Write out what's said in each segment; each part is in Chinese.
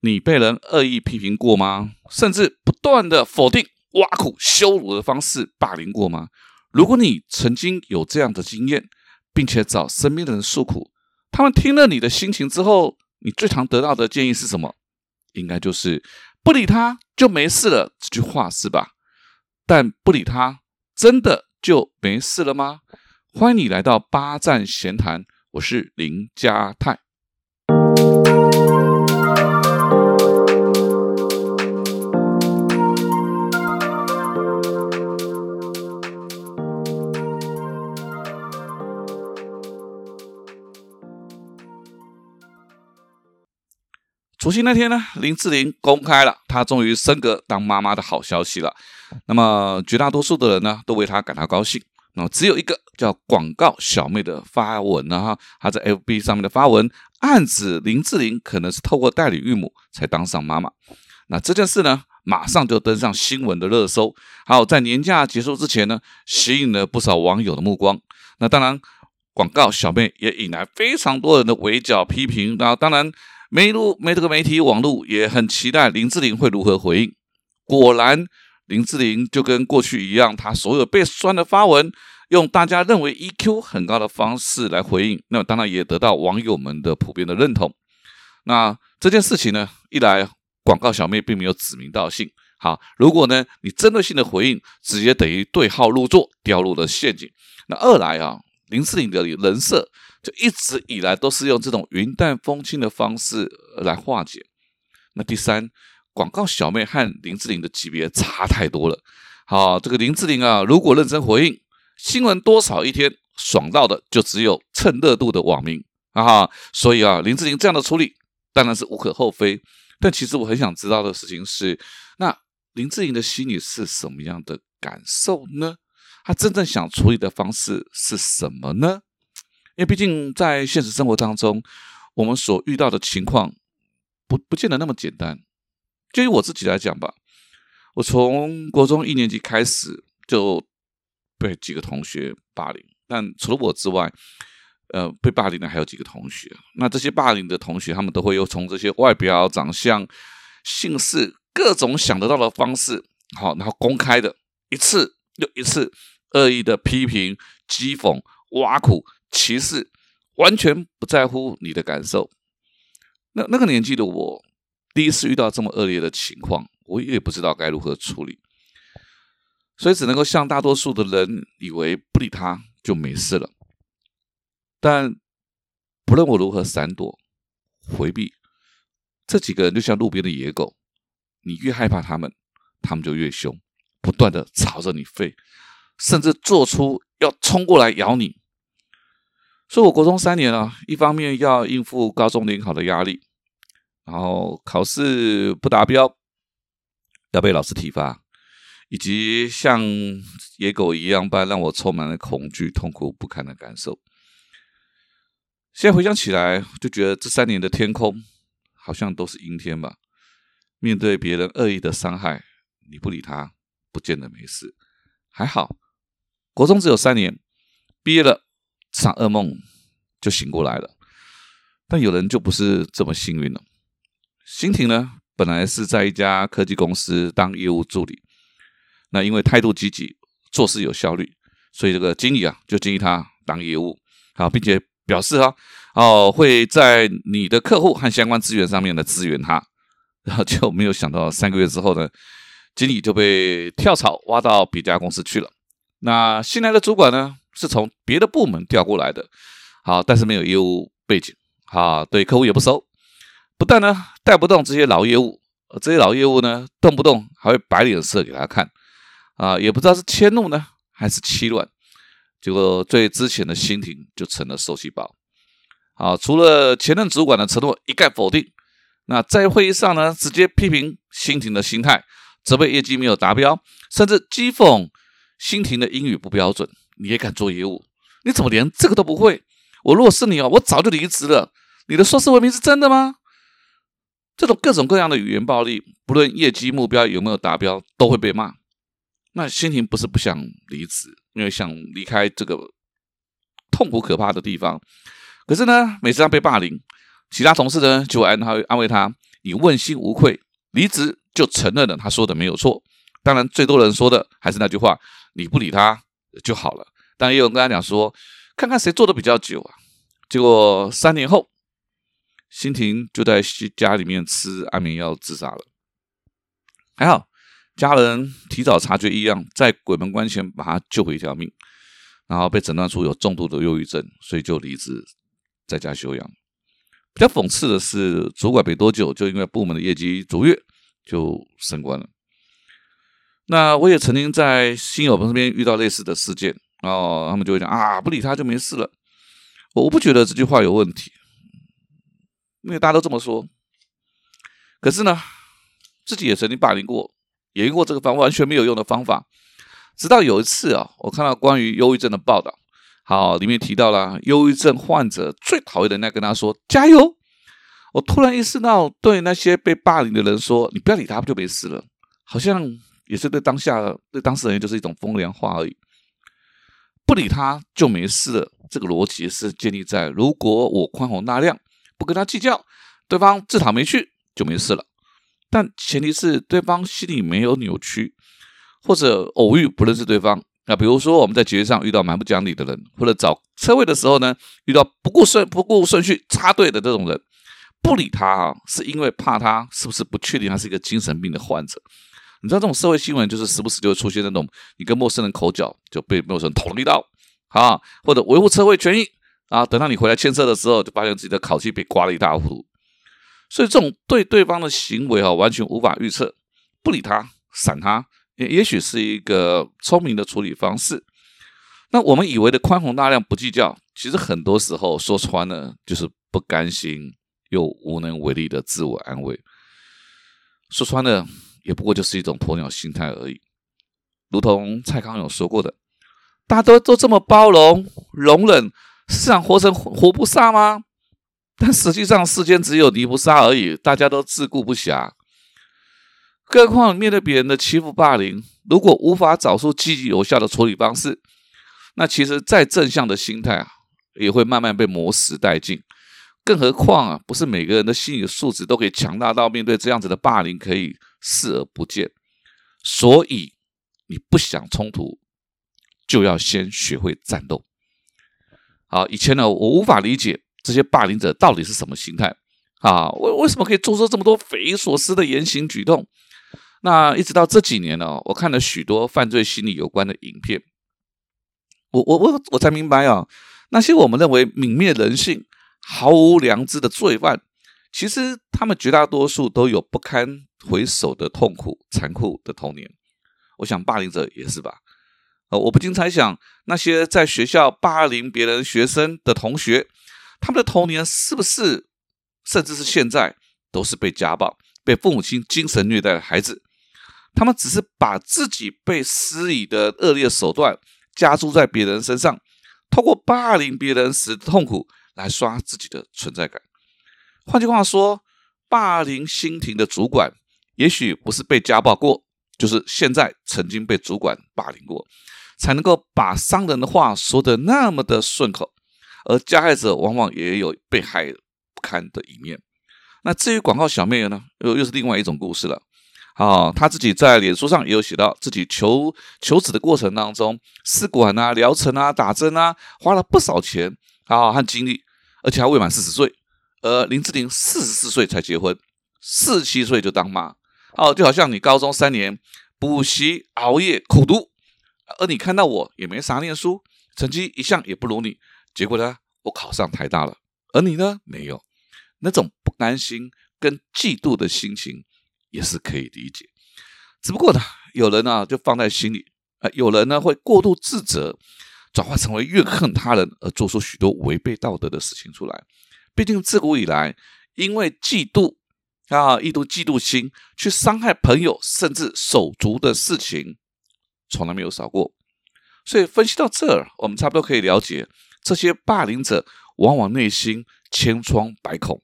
你被人恶意批评过吗？甚至不断的否定、挖苦、羞辱的方式霸凌过吗？如果你曾经有这样的经验，并且找身边的人诉苦，他们听了你的心情之后，你最常得到的建议是什么？应该就是不理他就没事了这句话是吧？但不理他真的就没事了吗？欢迎你来到八站闲谈，我是林家泰。除夕那天呢，林志玲公开了她终于升格当妈妈的好消息了。那么绝大多数的人呢，都为她感到高兴。那只有一个叫广告小妹的发文呢，哈，她在 FB 上面的发文，暗指林志玲可能是透过代理孕母才当上妈妈。那这件事呢，马上就登上新闻的热搜。还有，在年假结束之前呢，吸引了不少网友的目光。那当然，广告小妹也引来非常多人的围剿批评。那当然。媒路媒这个媒体网络也很期待林志玲会如何回应。果然，林志玲就跟过去一样，她所有被酸的发文，用大家认为 EQ 很高的方式来回应。那当然也得到网友们的普遍的认同。那这件事情呢，一来广告小妹并没有指名道姓。好，如果呢你针对性的回应，直接等于对号入座，掉入了陷阱。那二来啊，林志玲的人设。就一直以来都是用这种云淡风轻的方式来化解。那第三，广告小妹和林志玲的级别差太多了。好，这个林志玲啊，如果认真回应新闻，多少一天爽到的就只有蹭热度的网民啊。所以啊，林志玲这样的处理当然是无可厚非。但其实我很想知道的事情是，那林志玲的心里是什么样的感受呢？她真正想处理的方式是什么呢？因为毕竟在现实生活当中，我们所遇到的情况不不见得那么简单。就以我自己来讲吧，我从国中一年级开始就被几个同学霸凌，但除了我之外，呃，被霸凌的还有几个同学。那这些霸凌的同学，他们都会又从这些外表、长相、姓氏各种想得到的方式，好，然后公开的一次又一次恶意的批评、讥讽、挖苦。歧视完全不在乎你的感受。那那个年纪的我，第一次遇到这么恶劣的情况，我也不知道该如何处理，所以只能够像大多数的人以为不理他就没事了。但不论我如何闪躲、回避，这几个人就像路边的野狗，你越害怕他们，他们就越凶，不断的朝着你吠，甚至做出要冲过来咬你。所以，我国中三年啊，一方面要应付高中联考的压力，然后考试不达标要被老师体罚，以及像野狗一样般让我充满了恐惧、痛苦不堪的感受。现在回想起来，就觉得这三年的天空好像都是阴天吧。面对别人恶意的伤害，你不理他，不见得没事。还好，国中只有三年，毕业了。场噩梦就醒过来了，但有人就不是这么幸运了。欣婷呢，本来是在一家科技公司当业务助理，那因为态度积极、做事有效率，所以这个经理啊就建议他当业务，好，并且表示哈哦会在你的客户和相关资源上面的支援他，然后就没有想到三个月之后呢，经理就被跳槽挖到别家公司去了。那新来的主管呢？是从别的部门调过来的，好，但是没有业务背景，啊，对客户也不熟，不但呢带不动这些老业务，这些老业务呢动不动还会摆脸色给他看，啊，也不知道是迁怒呢还是欺软，结果最之前的新庭就成了受气包，啊，除了前任主管的承诺一概否定，那在会议上呢直接批评新庭的心态，责备业绩没有达标，甚至讥讽新庭的英语不标准。你也敢做业务？你怎么连这个都不会？我如果是你哦，我早就离职了。你的硕士文凭是真的吗？这种各种各样的语言暴力，不论业绩目标有没有达标，都会被骂。那心情不是不想离职，因为想离开这个痛苦可怕的地方。可是呢，每次他被霸凌，其他同事呢就安他安慰他，你问心无愧，离职就承认了他说的没有错。当然，最多人说的还是那句话：你不理他就好了。但也有人跟他讲说，看看谁做的比较久啊。结果三年后，辛婷就在家里面吃安眠药自杀了。还好，家人提早察觉异样，在鬼门关前把他救回一条命。然后被诊断出有重度的忧郁症，所以就离职在家休养。比较讽刺的是，主管没多久就因为部门的业绩卓越就升官了。那我也曾经在新友朋身边遇到类似的事件哦，他们就会讲啊，不理他就没事了。我不觉得这句话有问题，因为大家都这么说。可是呢，自己也曾经霸凌过，也用过这个方完全没有用的方法。直到有一次啊，我看到关于忧郁症的报道，好，里面提到了忧郁症患者最讨厌的那跟他说加油。我突然意识到，对那些被霸凌的人说，你不要理他，不就没事了？好像也是对当下对当事人就是一种风凉话而已。不理他就没事了，这个逻辑是建立在如果我宽宏大量，不跟他计较，对方自讨没趣就没事了。但前提是对方心里没有扭曲。或者偶遇不认识对方，那比如说我们在节上遇到蛮不讲理的人，或者找车位的时候呢，遇到不顾顺不顾顺序插队的这种人，不理他啊，是因为怕他是不是不确定他是一个精神病的患者。你知道这种社会新闻就是时不时就会出现那种你跟陌生人口角就被陌生人捅了一刀啊，或者维护车位权益啊，等到你回来牵车的时候，就发现自己的烤漆被刮了一大糊涂。所以这种对对方的行为啊，完全无法预测，不理他，闪他。也也许是一个聪明的处理方式。那我们以为的宽宏大量、不计较，其实很多时候说穿了就是不甘心又无能为力的自我安慰。说穿了，也不过就是一种鸵鸟心态而已。如同蔡康永说过的：“大家都都这么包容、容忍，是想活成活不杀吗？但实际上，世间只有你不杀而已，大家都自顾不暇。”更何况面对别人的欺负霸凌，如果无法找出积极有效的处理方式，那其实再正向的心态啊，也会慢慢被磨蚀殆尽。更何况啊，不是每个人的心理素质都可以强大到面对这样子的霸凌可以视而不见。所以，你不想冲突，就要先学会战斗。好，以前呢，我无法理解这些霸凌者到底是什么心态啊？为为什么可以做出这么多匪夷所思的言行举动？那一直到这几年呢，我看了许多犯罪心理有关的影片，我我我我才明白啊，那些我们认为泯灭人性、毫无良知的罪犯，其实他们绝大多数都有不堪回首的痛苦、残酷的童年。我想霸凌者也是吧？呃，我不禁猜想，那些在学校霸凌别人学生的同学，他们的童年是不是，甚至是现在，都是被家暴、被父母亲精神虐待的孩子？他们只是把自己被施以的恶劣手段加诸在别人身上，透过霸凌别人时的痛苦来刷自己的存在感。换句话说，霸凌新庭的主管，也许不是被家暴过，就是现在曾经被主管霸凌过，才能够把伤人的话说的那么的顺口。而加害者往往也有被害不堪的一面。那至于广告小妹呢，又又是另外一种故事了。啊，他自己在脸书上也有写到，自己求求子的过程当中，试管啊、疗程啊、打针啊，花了不少钱啊和精力，而且还未满四十岁。而林志玲四十四岁才结婚，四十七岁就当妈。哦，就好像你高中三年补习、熬夜、苦读，而你看到我也没啥念书，成绩一向也不如你，结果呢，我考上台大了，而你呢，没有，那种不甘心跟嫉妒的心情。也是可以理解，只不过呢，有人呢就放在心里，啊，有人呢会过度自责，转化成为怨恨他人，而做出许多违背道德的事情出来。毕竟自古以来，因为嫉妒啊，一度嫉妒心去伤害朋友甚至手足的事情，从来没有少过。所以分析到这儿，我们差不多可以了解，这些霸凌者往往内心千疮百孔。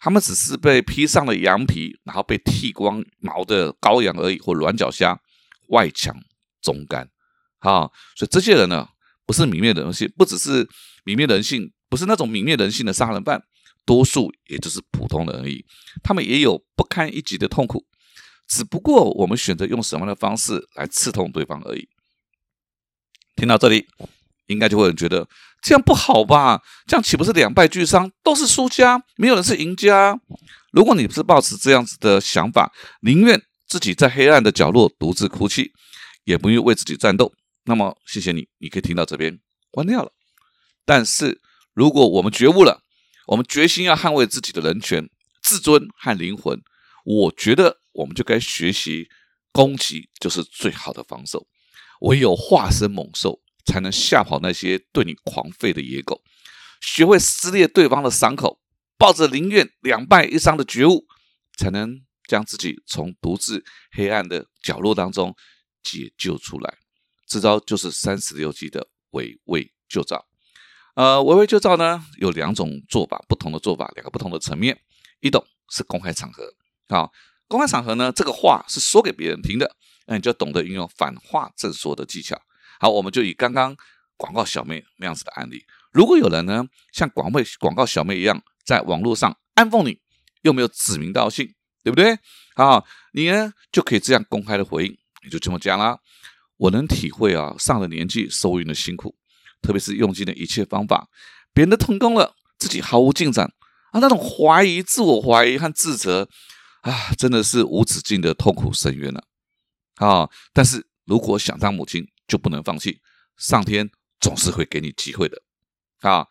他们只是被披上了羊皮，然后被剃光毛的羔羊而已，或软脚虾，外强中干。啊，所以这些人呢，不是泯灭人性，不只是泯灭人性，不是那种泯灭人性的杀人犯，多数也就是普通人而已，他们也有不堪一击的痛苦，只不过我们选择用什么样的方式来刺痛对方而已。听到这里，应该就会觉得这样不好吧？这样岂不是两败俱伤，都是输家，没有人是赢家？如果你不是抱持这样子的想法，宁愿自己在黑暗的角落独自哭泣，也不愿为自己战斗，那么谢谢你，你可以听到这边关掉了。但是如果我们觉悟了，我们决心要捍卫自己的人权、自尊和灵魂，我觉得我们就该学习攻击就是最好的防守。唯有化身猛兽，才能吓跑那些对你狂吠的野狗。学会撕裂对方的伤口，抱着宁愿两败一伤的觉悟，才能将自己从独自黑暗的角落当中解救出来。这招就是三十六计的围魏救赵。呃，围魏救赵呢有两种做法，不同的做法，两个不同的层面。一种是公开场合，啊，公开场合呢，这个话是说给别人听的，那你就懂得运用反话正说的技巧。好，我们就以刚刚广告小妹那样子的案例，如果有人呢像广妹广告小妹一样，在网络上暗讽你，又没有指名道姓，对不对？好，你呢就可以这样公开的回应，你就这么讲啦。我能体会啊，上了年纪收银的辛苦。特别是用尽了一切方法，别人都成功了，自己毫无进展啊！那种怀疑、自我怀疑和自责啊，真的是无止境的痛苦深渊了啊！但是如果想当母亲，就不能放弃，上天总是会给你机会的啊！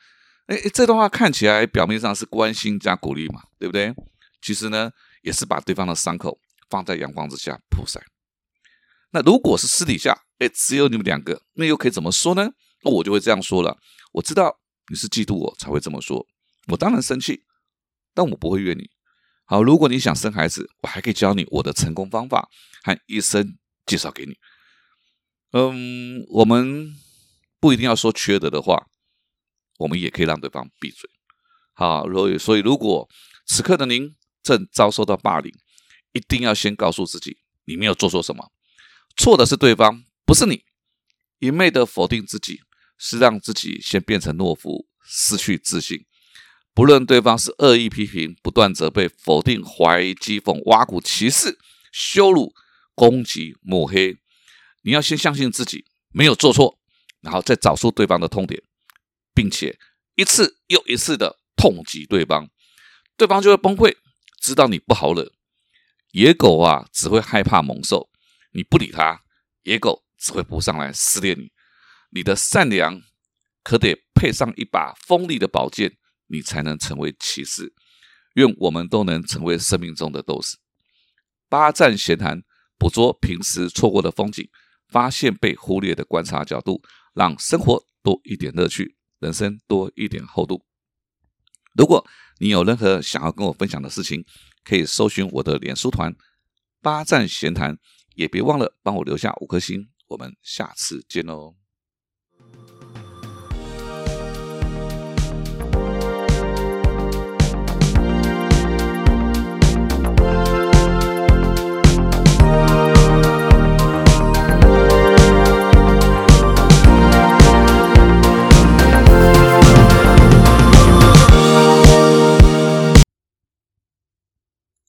哎，这段话看起来表面上是关心加鼓励嘛，对不对？其实呢，也是把对方的伤口放在阳光之下曝晒。那如果是私底下，哎，只有你们两个，那又可以怎么说呢？那我就会这样说了。我知道你是嫉妒我才会这么说，我当然生气，但我不会怨你。好，如果你想生孩子，我还可以教你我的成功方法和医生介绍给你。嗯，我们不一定要说缺德的话，我们也可以让对方闭嘴。好，所以所以如果此刻的您正遭受到霸凌，一定要先告诉自己，你没有做错什么，错的是对方，不是你。一昧的否定自己，是让自己先变成懦夫，失去自信。不论对方是恶意批评、不断责备、否定、怀疑、讥讽、挖苦、歧视、羞辱、攻击、抹黑，你要先相信自己没有做错，然后再找出对方的痛点，并且一次又一次的痛击对方，对方就会崩溃，知道你不好惹。野狗啊，只会害怕猛兽，你不理他，野狗。只会扑上来撕裂你，你的善良可得配上一把锋利的宝剑，你才能成为骑士。愿我们都能成为生命中的斗士。八站闲谈，捕捉平时错过的风景，发现被忽略的观察角度，让生活多一点乐趣，人生多一点厚度。如果你有任何想要跟我分享的事情，可以搜寻我的脸书团“八站闲谈”，也别忘了帮我留下五颗星。我们下次见哦。